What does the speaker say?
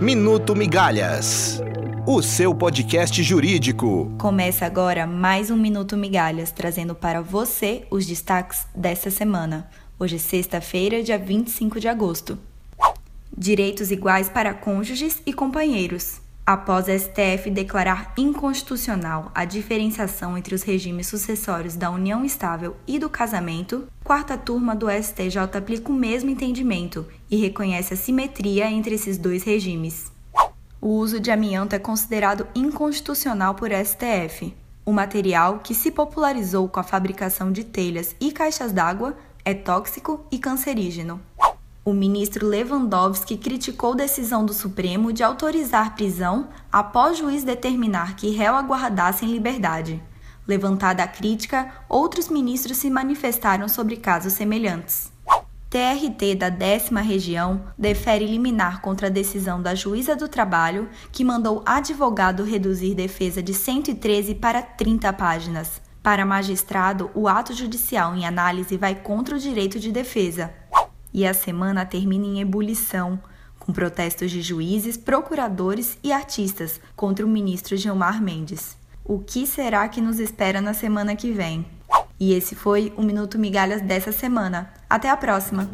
Minuto Migalhas, o seu podcast jurídico. Começa agora mais um Minuto Migalhas, trazendo para você os destaques desta semana. Hoje é sexta-feira, dia 25 de agosto. Direitos iguais para cônjuges e companheiros. Após a STF declarar inconstitucional a diferenciação entre os regimes sucessórios da união estável e do casamento, quarta turma do STJ aplica o mesmo entendimento e reconhece a simetria entre esses dois regimes. O uso de amianto é considerado inconstitucional por STF. O material, que se popularizou com a fabricação de telhas e caixas d'água, é tóxico e cancerígeno. O ministro Lewandowski criticou decisão do Supremo de autorizar prisão após juiz determinar que réu aguardasse em liberdade. Levantada a crítica, outros ministros se manifestaram sobre casos semelhantes. TRT da décima região defere liminar contra a decisão da juíza do trabalho, que mandou advogado reduzir defesa de 113 para 30 páginas. Para magistrado, o ato judicial em análise vai contra o direito de defesa. E a semana termina em ebulição, com protestos de juízes, procuradores e artistas contra o ministro Gilmar Mendes. O que será que nos espera na semana que vem? E esse foi o Minuto Migalhas dessa semana. Até a próxima!